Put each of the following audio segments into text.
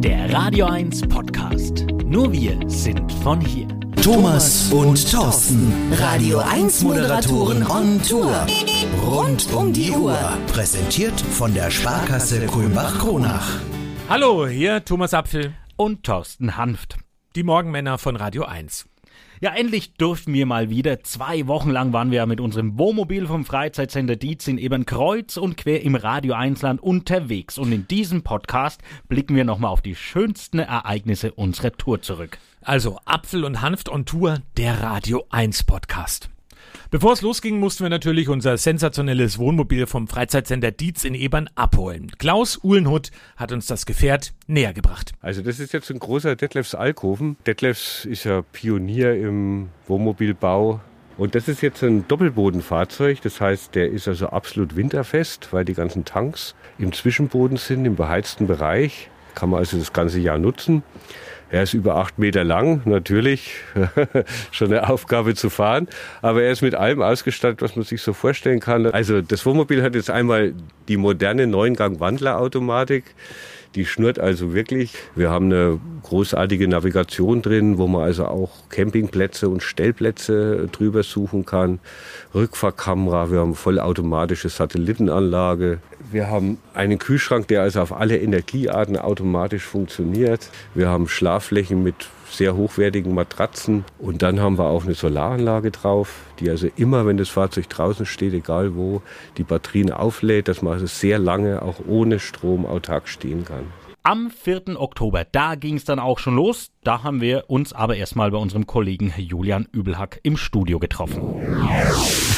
Der Radio 1 Podcast. Nur wir sind von hier. Thomas und Thorsten, Radio 1 Moderatoren on Tour. Rund um die Uhr. Präsentiert von der Sparkasse Kulmbach-Kronach. Hallo, hier Thomas Apfel. Und Thorsten Hanft. Die Morgenmänner von Radio 1. Ja, endlich durften wir mal wieder. Zwei Wochen lang waren wir ja mit unserem Wohnmobil vom Freizeitcenter Dietz in Ebernkreuz und quer im Radio 1 Land unterwegs. Und in diesem Podcast blicken wir nochmal auf die schönsten Ereignisse unserer Tour zurück. Also Apfel und Hanft on Tour, der Radio 1 Podcast. Bevor es losging, mussten wir natürlich unser sensationelles Wohnmobil vom Freizeitcenter Dietz in Ebern abholen. Klaus Uhlenhut hat uns das Gefährt näher gebracht. Also das ist jetzt ein großer Detlefs Alkoven. Detlefs ist ja Pionier im Wohnmobilbau. Und das ist jetzt ein Doppelbodenfahrzeug. Das heißt, der ist also absolut winterfest, weil die ganzen Tanks im Zwischenboden sind, im beheizten Bereich. Kann man also das ganze Jahr nutzen. Er ist über acht Meter lang, natürlich schon eine Aufgabe zu fahren, aber er ist mit allem ausgestattet, was man sich so vorstellen kann. Also das Wohnmobil hat jetzt einmal die moderne Neungang-Wandlerautomatik. Die schnurrt also wirklich. Wir haben eine großartige Navigation drin, wo man also auch Campingplätze und Stellplätze drüber suchen kann. Rückfahrkamera, wir haben vollautomatische Satellitenanlage. Wir haben einen Kühlschrank, der also auf alle Energiearten automatisch funktioniert. Wir haben Schlafflächen mit sehr hochwertigen Matratzen. Und dann haben wir auch eine Solaranlage drauf, die also immer, wenn das Fahrzeug draußen steht, egal wo, die Batterien auflädt, dass man also sehr lange auch ohne Strom autark stehen kann. Am 4. Oktober, da ging es dann auch schon los. Da haben wir uns aber erstmal bei unserem Kollegen Julian Übelhack im Studio getroffen.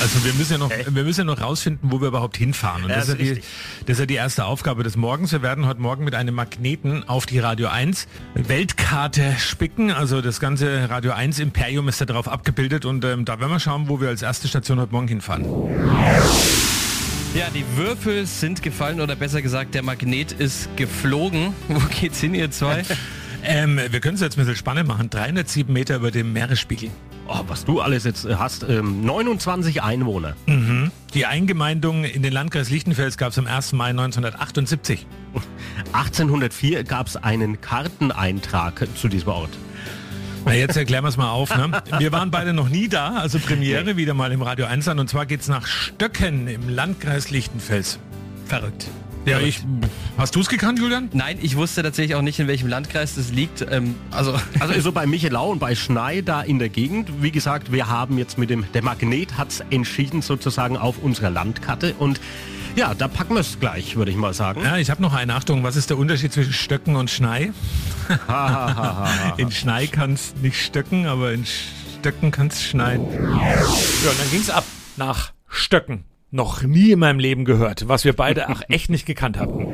Also wir müssen ja noch, wir müssen ja noch rausfinden, wo wir überhaupt hinfahren. Und Ja, das, ist ja die, das ist ja die erste Aufgabe des Morgens. Wir werden heute Morgen mit einem Magneten auf die Radio 1 Weltkarte spicken. Also das ganze Radio 1 Imperium ist da drauf abgebildet und ähm, da werden wir schauen, wo wir als erste Station heute Morgen hinfahren. Ja, die Würfel sind gefallen oder besser gesagt, der Magnet ist geflogen. Wo geht's hin, ihr zwei? Ähm, wir können es jetzt ein bisschen spannend machen. 307 Meter über dem Meeresspiegel. Oh, was du alles jetzt äh, hast, ähm, 29 Einwohner. Die Eingemeindung in den Landkreis Lichtenfels gab es am 1. Mai 1978. 1804 gab es einen Karteneintrag zu diesem Ort. Na, jetzt erklären wir es mal auf. Ne? Wir waren beide noch nie da, also Premiere wieder mal im Radio 1 an. Und zwar geht's nach Stöcken im Landkreis Lichtenfels. Verrückt. Ja, ich. Hast du es gekannt, Julian? Nein, ich wusste tatsächlich auch nicht, in welchem Landkreis das liegt. Ähm, also, Also so bei Michelau und bei Schnei da in der Gegend. Wie gesagt, wir haben jetzt mit dem, der Magnet hat's entschieden sozusagen auf unserer Landkarte und ja, da packen wir es gleich, würde ich mal sagen. Ja, ich habe noch eine Achtung. Was ist der Unterschied zwischen Stöcken und Schnei? in Schnei kann es nicht stöcken, aber in Stöcken kann es schneien. Ja, und dann ging es ab nach Stöcken. Noch nie in meinem Leben gehört, was wir beide auch echt nicht gekannt hatten.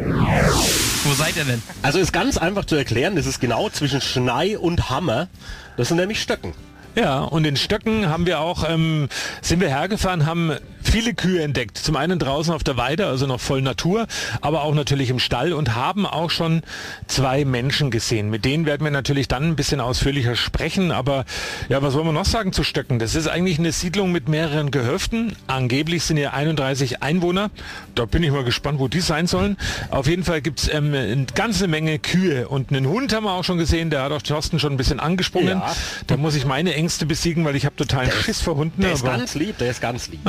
wo seid ihr denn? Also ist ganz einfach zu erklären, das ist genau zwischen Schnei und Hammer. Das sind nämlich Stöcken. Ja, und in Stöcken haben wir auch, ähm, sind wir hergefahren, haben viele Kühe entdeckt. Zum einen draußen auf der Weide, also noch voll Natur, aber auch natürlich im Stall und haben auch schon zwei Menschen gesehen. Mit denen werden wir natürlich dann ein bisschen ausführlicher sprechen. Aber ja, was wollen wir noch sagen zu Stöcken? Das ist eigentlich eine Siedlung mit mehreren Gehöften. Angeblich sind hier 31 Einwohner. Da bin ich mal gespannt, wo die sein sollen. Auf jeden Fall gibt's ähm, eine ganze Menge Kühe und einen Hund haben wir auch schon gesehen. Der hat auch Thorsten schon ein bisschen angesprungen. Ja. Da muss ich meine Ängste besiegen, weil ich habe totalen Schiss vor Hunden. Der ist ganz lieb, der ist ganz lieb.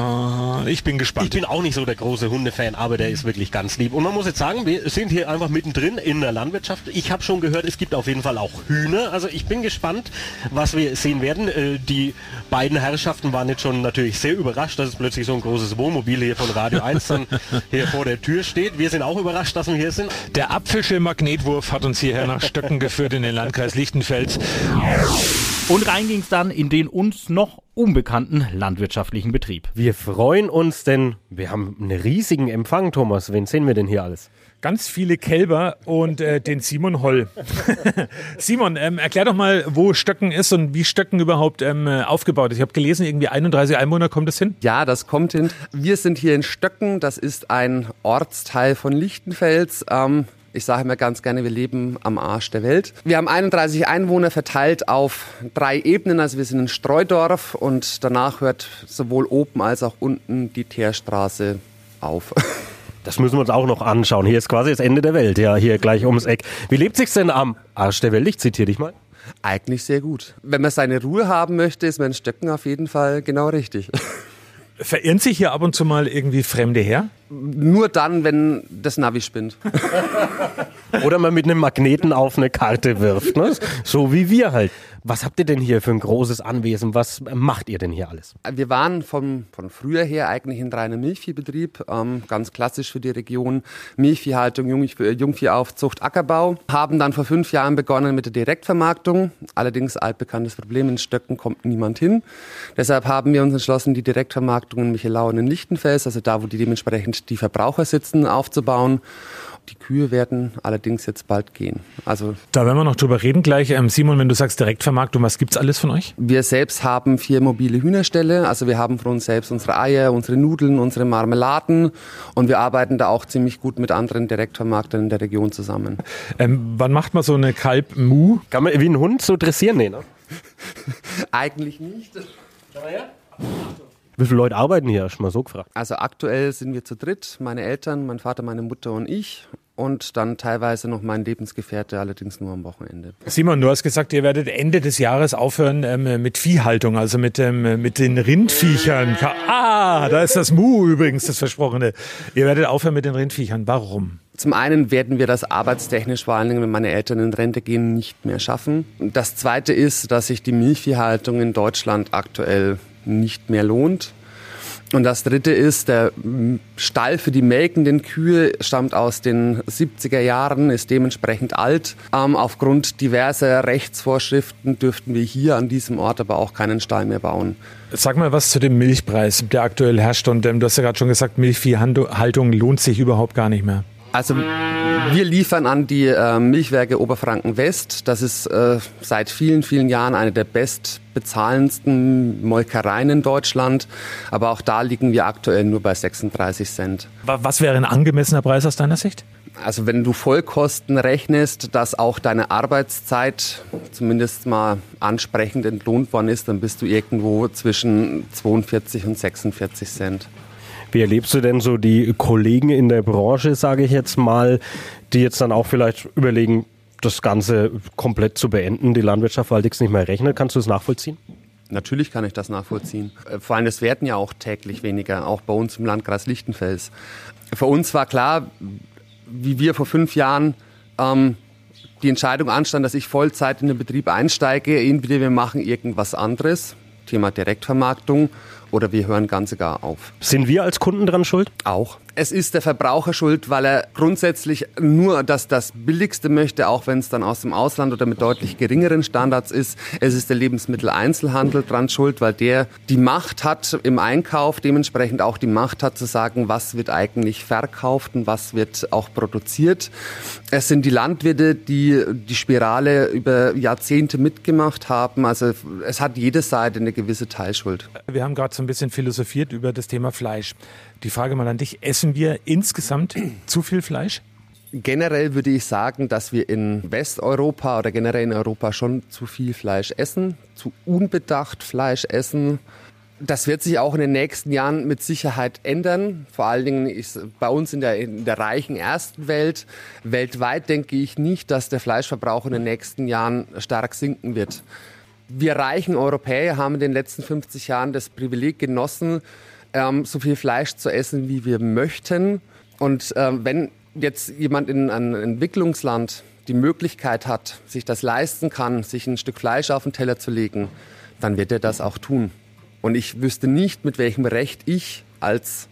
Ah, ich bin gespannt. Ich bin auch nicht so der große Hundefan, aber der ist wirklich ganz lieb. Und man muss jetzt sagen, wir sind hier einfach mittendrin in der Landwirtschaft. Ich habe schon gehört, es gibt auf jeden Fall auch Hühner. Also ich bin gespannt, was wir sehen werden. Äh, Die beiden Herrschaften waren jetzt schon natürlich sehr überrascht, dass es plötzlich so ein großes Wohnmobil hier von Radio 1 dann hier vor der Tür steht. Wir sind auch überrascht, dass wir hier sind. Der Apfelsche Magnetwurf hat uns hierher nach Stöcken geführt in den Landkreis Lichtenfels. Und rein ging's dann in den uns noch unbekannten landwirtschaftlichen Betrieb. Wir freuen uns, denn wir haben einen riesigen Empfang, Thomas. Wen sehen wir denn hier alles? Ganz viele Kälber und äh, den Simon Holl. Simon, ähm, erklär doch mal, wo Stöcken ist und wie Stöcken überhaupt ähm, äh, aufgebaut ist. Ich habe gelesen, irgendwie 31 Einwohner kommt es hin. Ja, das kommt hin. Wir sind hier in Stöcken. Das ist ein Ortsteil von Lichtenfels. Ähm, ich sage immer ganz gerne, wir leben am Arsch der Welt. Wir haben 31 Einwohner verteilt auf drei Ebenen. Also wir sind ein Streudorf und danach hört sowohl oben als auch unten die Teerstraße auf. Das müssen wir uns auch noch anschauen. Hier ist quasi das Ende der Welt, ja, hier gleich ums Eck. Wie lebt sich's denn am Arsch der Welt? Ich zitiere dich mal. Eigentlich sehr gut. Wenn man seine Ruhe haben möchte, ist mein Stöcken auf jeden Fall genau richtig. Verirren sich hier ab und zu mal irgendwie Fremde her? Nur dann, wenn das Navi spinnt. Oder man mit einem Magneten auf eine Karte wirft, ne? So wie wir halt. Was habt ihr denn hier für ein großes Anwesen? Was macht ihr denn hier alles? Wir waren vom, von früher her eigentlich ein reiner Milchviehbetrieb, ähm, ganz klassisch für die Region. Milchviehhaltung, Jungvieh, Jungviehaufzucht, Ackerbau. Haben dann vor fünf Jahren begonnen mit der Direktvermarktung. Allerdings altbekanntes Problem, in Stöcken kommt niemand hin. Deshalb haben wir uns entschlossen, die Direktvermarktung in Michelau und in Lichtenfels, also da, wo die dementsprechend die Verbraucher sitzen, aufzubauen. Die Kühe werden allerdings jetzt bald gehen. Also da werden wir noch drüber reden gleich. Ähm, Simon, wenn du sagst Direktvermarktung, was gibt's alles von euch? Wir selbst haben vier mobile Hühnerställe. Also wir haben von uns selbst unsere Eier, unsere Nudeln, unsere Marmeladen und wir arbeiten da auch ziemlich gut mit anderen Direktvermarktern in der Region zusammen. Ähm, wann macht man so eine Kalb-Mu? Kann man wie ein Hund so dressieren? Nee, ne? Eigentlich nicht. Wie viele Leute arbeiten hier? Schon mal so gefragt. Also aktuell sind wir zu dritt, meine Eltern, mein Vater, meine Mutter und ich. Und dann teilweise noch mein Lebensgefährte, allerdings nur am Wochenende. Simon, du hast gesagt, ihr werdet Ende des Jahres aufhören ähm, mit Viehhaltung, also mit, ähm, mit den Rindviechern. Ah, da ist das Mu übrigens, das Versprochene. Ihr werdet aufhören mit den Rindviechern. Warum? Zum einen werden wir das arbeitstechnisch, vor allen Dingen, wenn meine Eltern in Rente gehen, nicht mehr schaffen. Das zweite ist, dass sich die Milchviehhaltung in Deutschland aktuell nicht mehr lohnt. Und das dritte ist, der Stall für die melkenden Kühe stammt aus den 70er Jahren, ist dementsprechend alt. Ähm, aufgrund diverser Rechtsvorschriften dürften wir hier an diesem Ort aber auch keinen Stall mehr bauen. Sag mal was zu dem Milchpreis, der aktuell herrscht. Und ähm, du hast ja gerade schon gesagt, Milchviehhaltung lohnt sich überhaupt gar nicht mehr. Also wir liefern an die äh, Milchwerke Oberfranken West. Das ist äh, seit vielen, vielen Jahren eine der bestbezahlendsten Molkereien in Deutschland. Aber auch da liegen wir aktuell nur bei 36 Cent. Was wäre ein angemessener Preis aus deiner Sicht? Also wenn du Vollkosten rechnest, dass auch deine Arbeitszeit zumindest mal ansprechend entlohnt worden ist, dann bist du irgendwo zwischen 42 und 46 Cent. Wie erlebst du denn so die Kollegen in der Branche, sage ich jetzt mal, die jetzt dann auch vielleicht überlegen, das Ganze komplett zu beenden, die Landwirtschaft, weil nichts nicht mehr rechnet? Kannst du das nachvollziehen? Natürlich kann ich das nachvollziehen. Äh, vor allem, es werden ja auch täglich weniger, auch bei uns im Landkreis Lichtenfels. Für uns war klar, wie wir vor fünf Jahren ähm, die Entscheidung anstand, dass ich Vollzeit in den Betrieb einsteige, entweder wir machen irgendwas anderes, Thema Direktvermarktung, oder wir hören ganz gar auf. Sind wir als Kunden dran schuld? Auch. Es ist der Verbraucher schuld, weil er grundsätzlich nur das, das Billigste möchte, auch wenn es dann aus dem Ausland oder mit deutlich geringeren Standards ist. Es ist der Lebensmitteleinzelhandel dran schuld, weil der die Macht hat im Einkauf, dementsprechend auch die Macht hat zu sagen, was wird eigentlich verkauft und was wird auch produziert. Es sind die Landwirte, die die Spirale über Jahrzehnte mitgemacht haben. Also es hat jede Seite eine gewisse Teilschuld. Wir haben gerade so ein bisschen philosophiert über das Thema Fleisch. Die Frage mal an dich, essen wir insgesamt zu viel Fleisch? Generell würde ich sagen, dass wir in Westeuropa oder generell in Europa schon zu viel Fleisch essen, zu unbedacht Fleisch essen. Das wird sich auch in den nächsten Jahren mit Sicherheit ändern. Vor allen Dingen ist bei uns in der, in der reichen ersten Welt. Weltweit denke ich nicht, dass der Fleischverbrauch in den nächsten Jahren stark sinken wird. Wir reichen Europäer haben in den letzten 50 Jahren das Privileg genossen, ähm, so viel Fleisch zu essen, wie wir möchten. Und ähm, wenn jetzt jemand in einem Entwicklungsland die Möglichkeit hat, sich das leisten kann, sich ein Stück Fleisch auf den Teller zu legen, dann wird er das auch tun. Und ich wüsste nicht, mit welchem Recht ich als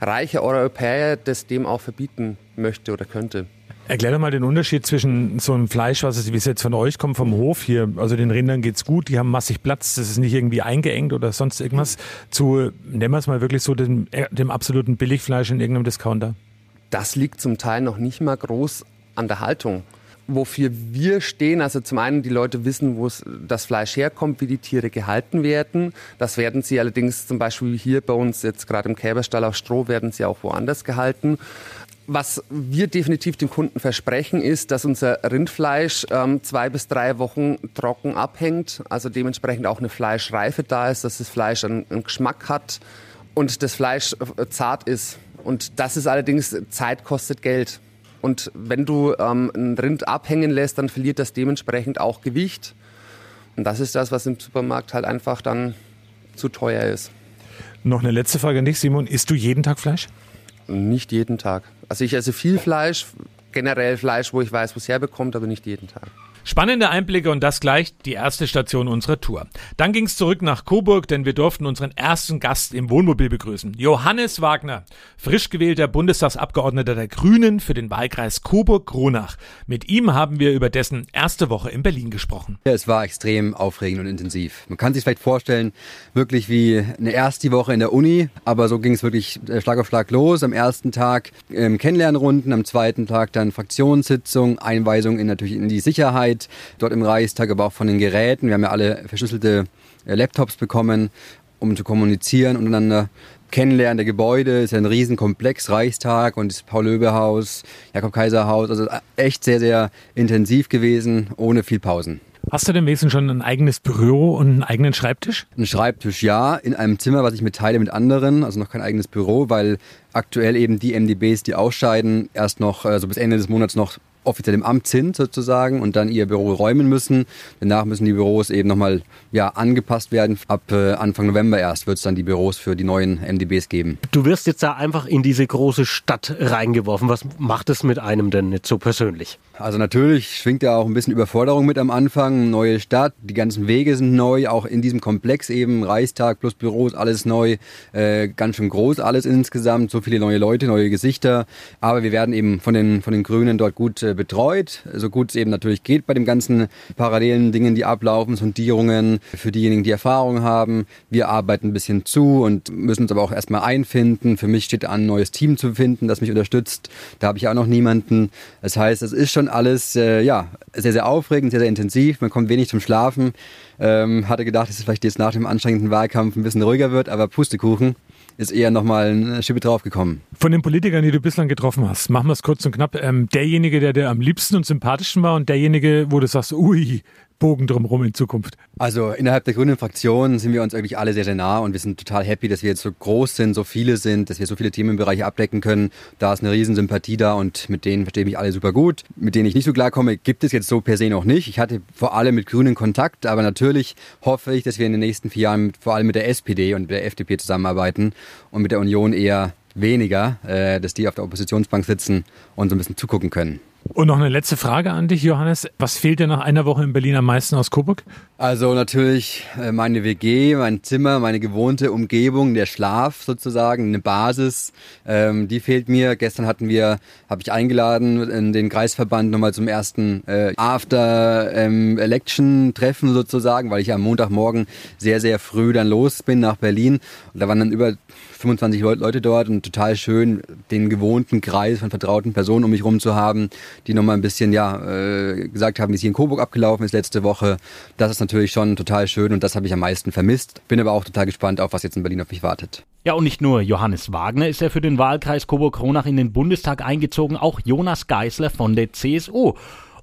reicher Europäer das dem auch verbieten möchte oder könnte. Erklär doch mal den Unterschied zwischen so einem Fleisch, was es, wie es jetzt von euch kommt, vom Hof hier, also den Rindern geht's gut, die haben massig Platz, das ist nicht irgendwie eingeengt oder sonst irgendwas, zu, nennen wir es mal wirklich so, dem, dem absoluten Billigfleisch in irgendeinem Discounter. Das liegt zum Teil noch nicht mal groß an der Haltung. Wofür wir stehen, also zum einen die Leute wissen, wo das Fleisch herkommt, wie die Tiere gehalten werden. Das werden sie allerdings zum Beispiel hier bei uns jetzt gerade im Kälberstall auf Stroh werden sie auch woanders gehalten. Was wir definitiv den Kunden versprechen, ist, dass unser Rindfleisch ähm, zwei bis drei Wochen trocken abhängt, also dementsprechend auch eine Fleischreife da ist, dass das Fleisch einen, einen Geschmack hat und das Fleisch äh, zart ist. Und das ist allerdings, Zeit kostet Geld. Und wenn du ähm, ein Rind abhängen lässt, dann verliert das dementsprechend auch Gewicht. Und das ist das, was im Supermarkt halt einfach dann zu teuer ist. Noch eine letzte Frage an dich, Simon. Isst du jeden Tag Fleisch? Nicht jeden Tag. Also ich esse viel Fleisch, generell Fleisch, wo ich weiß, wo es herbekommt, aber nicht jeden Tag. Spannende Einblicke und das gleich die erste Station unserer Tour. Dann ging es zurück nach Coburg, denn wir durften unseren ersten Gast im Wohnmobil begrüßen. Johannes Wagner, frisch gewählter Bundestagsabgeordneter der Grünen für den Wahlkreis Coburg-Kronach. Mit ihm haben wir über dessen erste Woche in Berlin gesprochen. Es war extrem aufregend und intensiv. Man kann sich vielleicht vorstellen, wirklich wie eine erste Woche in der Uni, aber so ging es wirklich äh, Schlag auf Schlag los. Am ersten Tag ähm, Kennenlernrunden, am zweiten Tag dann Fraktionssitzung, Einweisung in natürlich in die Sicherheit Arbeit dort im Reichstag, aber auch von den Geräten. Wir haben ja alle verschlüsselte äh, Laptops bekommen, um zu kommunizieren untereinander. Kennenlernen der Gebäude, ist ja ein Riesenkomplex, Reichstag und das Paul-Löbe-Haus, Jakob-Kaiser-Haus, also äh, echt sehr, sehr intensiv gewesen, ohne viel Pausen. Hast du denn wenigstens schon ein eigenes Büro und einen eigenen Schreibtisch? Ein Schreibtisch, ja, in einem Zimmer, was ich mitteile mit anderen, also noch kein eigenes Büro, weil aktuell eben die MDBs, die ausscheiden, erst noch, also bis Ende des Monats noch offiziell im Amt sind sozusagen und dann ihr Büro räumen müssen. Danach müssen die Büros eben nochmal ja, angepasst werden. Ab äh, Anfang November erst wird es dann die Büros für die neuen MDBs geben. Du wirst jetzt da einfach in diese große Stadt reingeworfen. Was macht es mit einem denn nicht so persönlich? Also natürlich schwingt ja auch ein bisschen Überforderung mit am Anfang. Neue Stadt, die ganzen Wege sind neu, auch in diesem Komplex eben, Reichstag plus Büros, alles neu, äh, ganz schön groß alles insgesamt, so viele neue Leute, neue Gesichter. Aber wir werden eben von den, von den Grünen dort gut äh, betreut, so gut es eben natürlich geht bei den ganzen parallelen Dingen, die ablaufen, Sondierungen für diejenigen, die Erfahrung haben. Wir arbeiten ein bisschen zu und müssen uns aber auch erstmal einfinden. Für mich steht an, ein neues Team zu finden, das mich unterstützt. Da habe ich auch noch niemanden. Das heißt, es ist schon alles äh, ja, sehr, sehr aufregend, sehr, sehr intensiv. Man kommt wenig zum Schlafen. Ähm, hatte gedacht, dass es vielleicht jetzt nach dem anstrengenden Wahlkampf ein bisschen ruhiger wird, aber Pustekuchen ist eher nochmal eine Schippe draufgekommen. Von den Politikern, die du bislang getroffen hast, machen wir es kurz und knapp. Ähm, derjenige, der dir am liebsten und sympathischen war und derjenige, wo du sagst, ui, Bogen drumherum in Zukunft? Also innerhalb der grünen Fraktion sind wir uns eigentlich alle sehr, sehr nah und wir sind total happy, dass wir jetzt so groß sind, so viele sind, dass wir so viele Themenbereiche abdecken können. Da ist eine riesen Sympathie da und mit denen verstehe ich mich alle super gut. Mit denen ich nicht so klarkomme, gibt es jetzt so per se noch nicht. Ich hatte vor allem mit Grünen Kontakt, aber natürlich hoffe ich, dass wir in den nächsten vier Jahren vor allem mit der SPD und der FDP zusammenarbeiten und mit der Union eher weniger, äh, dass die auf der Oppositionsbank sitzen und so ein bisschen zugucken können. Und noch eine letzte Frage an dich, Johannes. Was fehlt dir nach einer Woche in Berlin am meisten aus Coburg? Also natürlich äh, meine WG, mein Zimmer, meine gewohnte Umgebung, der Schlaf sozusagen, eine Basis, ähm, die fehlt mir. Gestern hatten wir, habe ich eingeladen in den Kreisverband nochmal zum ersten äh, After-Election-Treffen ähm, sozusagen, weil ich am Montagmorgen sehr, sehr früh dann los bin nach Berlin. Und da waren dann über 25 Leute dort und total schön, den gewohnten Kreis von vertrauten Personen um mich rum zu haben, die nochmal ein bisschen, ja, äh, gesagt haben, wie es hier in Coburg abgelaufen ist letzte Woche. Das ist natürlich schon total schön und das habe ich am meisten vermisst. Bin aber auch total gespannt auf, was jetzt in Berlin auf mich wartet. Ja, und nicht nur Johannes Wagner ist er für den Wahlkreis Coburg-Kronach in den Bundestag eingezogen, auch Jonas Geisler von der CSU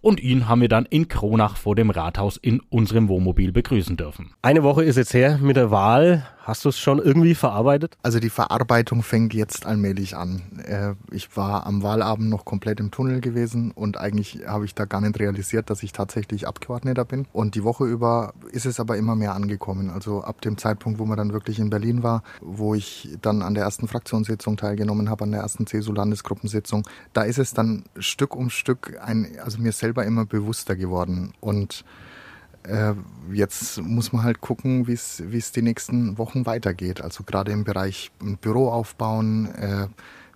und ihn haben wir dann in Kronach vor dem Rathaus in unserem Wohnmobil begrüßen dürfen. Eine Woche ist jetzt her mit der Wahl. Hast du es schon irgendwie verarbeitet? Also die Verarbeitung fängt jetzt allmählich an. Äh, ich war am Wahlabend noch komplett im Tunnel gewesen und eigentlich habe ich da gar nicht realisiert, dass ich tatsächlich Abgeordneter bin. Und die Woche über ist es aber immer mehr angekommen. Also ab dem Zeitpunkt, wo man dann wirklich in Berlin war, wo ich dann an der ersten Fraktionssitzung teilgenommen habe, an der ersten CSU-Landesgruppensitzung, da ist es dann Stück um Stück ein, also mir selber immer bewusster geworden. Und äh, jetzt muss man halt gucken, wie es die nächsten Wochen weitergeht. Also gerade im Bereich Büro aufbauen, äh,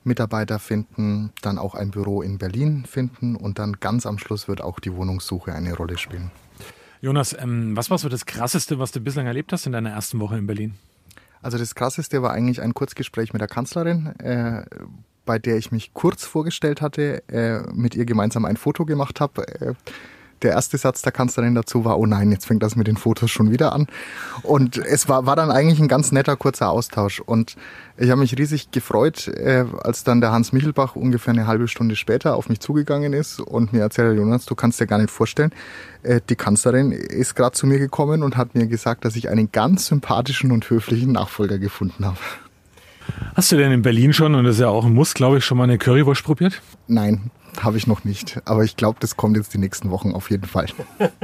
Mitarbeiter finden, dann auch ein Büro in Berlin finden und dann ganz am Schluss wird auch die Wohnungssuche eine Rolle spielen. Jonas, ähm, was war so das Krasseste, was du bislang erlebt hast in deiner ersten Woche in Berlin? Also das Krasseste war eigentlich ein Kurzgespräch mit der Kanzlerin, äh, bei der ich mich kurz vorgestellt hatte, äh, mit ihr gemeinsam ein Foto gemacht habe. Äh, der erste Satz der Kanzlerin dazu war, oh nein, jetzt fängt das mit den Fotos schon wieder an. Und es war, war dann eigentlich ein ganz netter, kurzer Austausch. Und ich habe mich riesig gefreut, äh, als dann der Hans Michelbach ungefähr eine halbe Stunde später auf mich zugegangen ist und mir erzählt, Jonas, du kannst dir gar nicht vorstellen, äh, die Kanzlerin ist gerade zu mir gekommen und hat mir gesagt, dass ich einen ganz sympathischen und höflichen Nachfolger gefunden habe. Hast du denn in Berlin schon, und das ist ja auch ein Muss, glaube ich, schon mal eine Currywurst probiert? Nein, habe ich noch nicht. Aber ich glaube, das kommt jetzt die nächsten Wochen auf jeden Fall.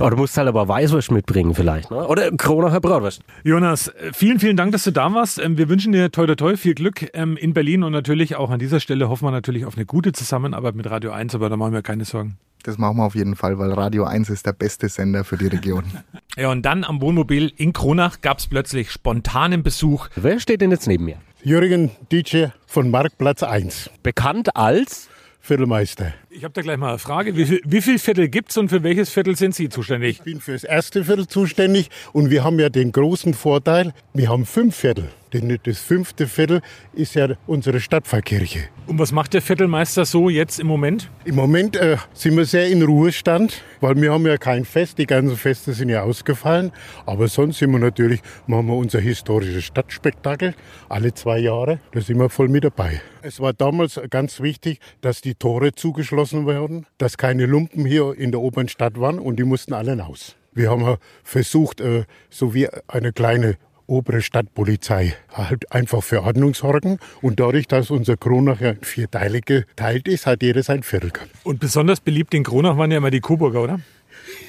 Oh, du musst halt aber Weißwurst mitbringen vielleicht, ne? Oder Kronacher Bratwurst. Jonas, äh, vielen, vielen Dank, dass du da warst. Ähm, Wir wünschen dir toi toi toi viel Glück ähm, in Berlin und natürlich auch an dieser Stelle hoffen wir natürlich auf eine gute Zusammenarbeit mit Radio 1, aber da machen wir keine Sorgen. Das machen wir auf jeden Fall, weil Radio 1 ist der beste Sender für die Region. Ja, und dann am Wohnmobil in Kronach gab es plötzlich spontanen Besuch. Wer steht denn jetzt neben mir? Jürgen Dietsche von Marktplatz 1, Bekannt als? Viertelmeister. Ich habe da gleich mal eine Frage. Wie viel, wie viel Viertel gibt's und für welches Viertel sind Sie zuständig? Ich bin für das erste Viertel zuständig und wir haben ja den großen Vorteil, wir haben fünf Viertel. Denn das fünfte Viertel ist ja unsere Stadtpfarrkirche. Und was macht der Viertelmeister so jetzt im Moment? Im Moment äh, sind wir sehr in Ruhestand, weil wir haben ja kein Fest, die ganzen Feste sind ja ausgefallen. Aber sonst sind wir natürlich, machen wir unser historisches Stadtspektakel alle zwei Jahre. Da sind wir voll mit dabei. Es war damals ganz wichtig, dass die Tore zugeschlossen werden, dass keine Lumpen hier in der oberen Stadt waren und die mussten alle raus. Wir haben ja versucht, äh, so wie eine kleine obere Stadtpolizei halt einfach für Ordnung sorgen. Und dadurch, dass unser Kronach ja in vier Teile geteilt ist, hat jeder sein Viertel gehabt. Und besonders beliebt in Kronach waren ja immer die Coburger, oder?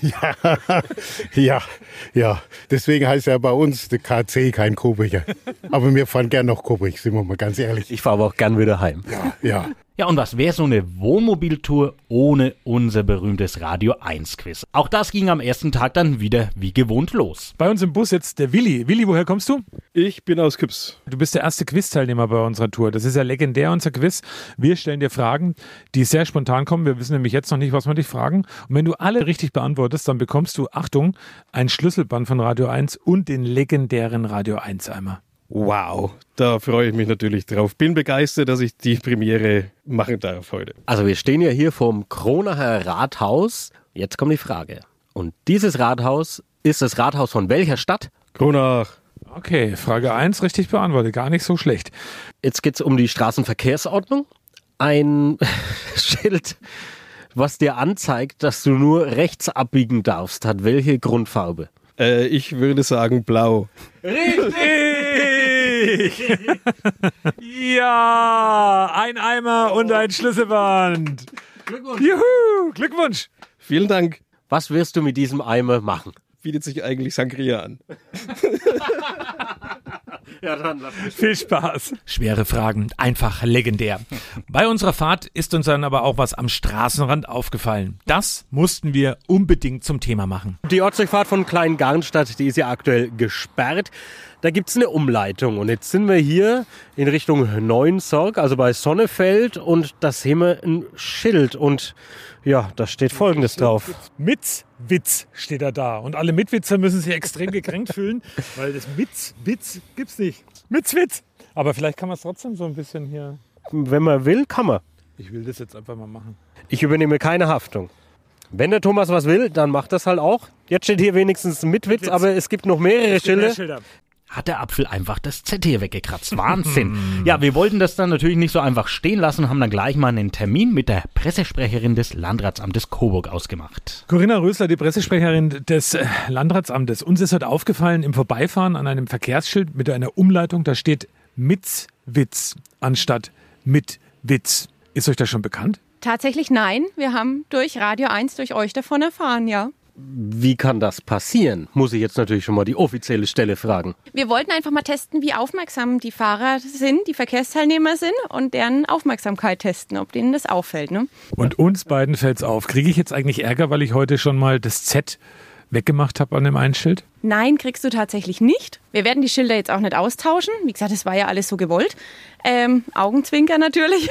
Ja, ja, ja. Deswegen heißt ja bei uns der KC kein Coburger. Aber wir fahren gern nach Coburg, sind wir mal ganz ehrlich. Ich fahre aber auch gern wieder heim. Ja, ja. Ja, und was wäre so eine Wohnmobiltour ohne unser berühmtes Radio 1 Quiz? Auch das ging am ersten Tag dann wieder wie gewohnt los. Bei uns im Bus sitzt der Willi. Willi, woher kommst du? Ich bin aus Küps. Du bist der erste Quiz-Teilnehmer bei unserer Tour. Das ist ja legendär, unser Quiz. Wir stellen dir Fragen, die sehr spontan kommen. Wir wissen nämlich jetzt noch nicht, was wir dich fragen. Und wenn du alle richtig beantwortest, dann bekommst du, Achtung, ein Schlüsselband von Radio 1 und den legendären Radio 1-Eimer. Wow, da freue ich mich natürlich drauf. Bin begeistert, dass ich die Premiere machen darf heute. Also wir stehen ja hier vorm Kronacher Rathaus. Jetzt kommt die Frage. Und dieses Rathaus ist das Rathaus von welcher Stadt? Kronach. Okay, Frage 1 richtig beantwortet. Gar nicht so schlecht. Jetzt geht's um die Straßenverkehrsordnung. Ein Schild, was dir anzeigt, dass du nur rechts abbiegen darfst, hat welche Grundfarbe? Äh, ich würde sagen blau. Richtig! ja, ein Eimer und ein Schlüsselband. Glückwunsch. Juhu, Glückwunsch. Vielen Dank. Was wirst du mit diesem Eimer machen? Bietet sich eigentlich Sangria an. Ja, dann lass mich. Viel Spaß. Schwere Fragen, einfach legendär. Bei unserer Fahrt ist uns dann aber auch was am Straßenrand aufgefallen. Das mussten wir unbedingt zum Thema machen. Die Ortsdurchfahrt von Kleingarnstadt, die ist ja aktuell gesperrt. Da gibt's eine Umleitung und jetzt sind wir hier in Richtung Neuensorg, also bei Sonnefeld und da sehen wir ein Schild und ja, da steht folgendes drauf. Mitzwitz steht da da. Und alle Mitwitzer müssen sich extrem gekränkt fühlen, weil das Mitzwitz gibt's nicht. Mitzwitz. Aber vielleicht kann man es trotzdem so ein bisschen hier. Wenn man will, kann man. Ich will das jetzt einfach mal machen. Ich übernehme keine Haftung. Wenn der Thomas was will, dann macht das halt auch. Jetzt steht hier wenigstens Mitwitz, aber es gibt noch mehrere Schilder. Hat der Apfel einfach das Z hier weggekratzt. Wahnsinn. ja, wir wollten das dann natürlich nicht so einfach stehen lassen, haben dann gleich mal einen Termin mit der Pressesprecherin des Landratsamtes Coburg ausgemacht. Corinna Rösler, die Pressesprecherin des äh, Landratsamtes. Uns ist heute aufgefallen im Vorbeifahren an einem Verkehrsschild mit einer Umleitung, da steht Mitzwitz anstatt Mitwitz. Ist euch das schon bekannt? Tatsächlich nein. Wir haben durch Radio 1, durch euch davon erfahren, ja. Wie kann das passieren? Muss ich jetzt natürlich schon mal die offizielle Stelle fragen. Wir wollten einfach mal testen, wie aufmerksam die Fahrer sind, die Verkehrsteilnehmer sind und deren Aufmerksamkeit testen, ob denen das auffällt. Ne? Und uns beiden fällt's auf. Kriege ich jetzt eigentlich Ärger, weil ich heute schon mal das Z weggemacht habe an dem einen Schild? Nein, kriegst du tatsächlich nicht. Wir werden die Schilder jetzt auch nicht austauschen. Wie gesagt, es war ja alles so gewollt. Ähm, Augenzwinker natürlich.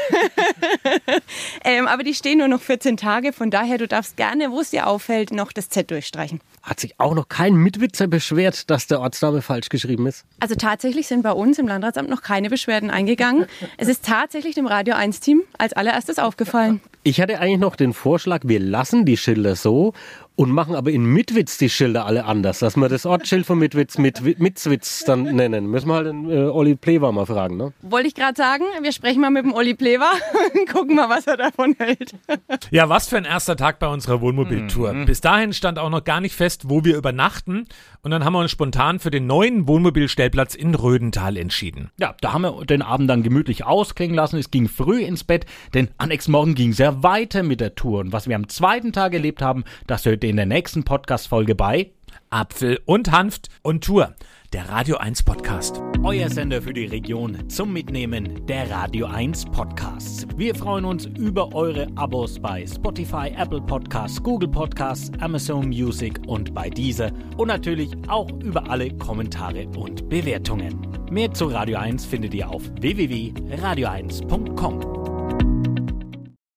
ähm, aber die stehen nur noch 14 Tage. Von daher, du darfst gerne, wo es dir auffällt, noch das Z durchstreichen. Hat sich auch noch kein Mitwitzer beschwert, dass der Ortsname falsch geschrieben ist? Also tatsächlich sind bei uns im Landratsamt noch keine Beschwerden eingegangen. Es ist tatsächlich dem Radio 1-Team als allererstes aufgefallen. Ich hatte eigentlich noch den Vorschlag, wir lassen die Schilder so und machen aber in Mitwitz die Schilder alle anders, dass wir das Ortsschild von Mitwitz mit Mitzwitz dann nennen. Müssen wir halt den äh, Olli Plewa mal fragen, ne? Wollte ich gerade sagen, wir sprechen mal mit dem Olli Plewa und gucken mal, was er davon hält. Ja, was für ein erster Tag bei unserer Wohnmobiltour. Mhm. Bis dahin stand auch noch gar nicht fest, wo wir übernachten. Und dann haben wir uns spontan für den neuen Wohnmobilstellplatz in Rödental entschieden. Ja, da haben wir den Abend dann gemütlich ausklingen lassen. Es ging früh ins Bett, denn am nächsten Morgen ging es ja weiter mit der Tour. Und was wir am zweiten Tag erlebt haben, das hört ihr in der nächsten Podcast-Folge bei Apfel und Hanft und Tour der Radio 1 Podcast. Euer Sender für die Region zum Mitnehmen der Radio 1 Podcasts. Wir freuen uns über eure Abos bei Spotify, Apple Podcasts, Google Podcasts, Amazon Music und bei dieser und natürlich auch über alle Kommentare und Bewertungen. Mehr zu Radio 1 findet ihr auf www.radio1.com.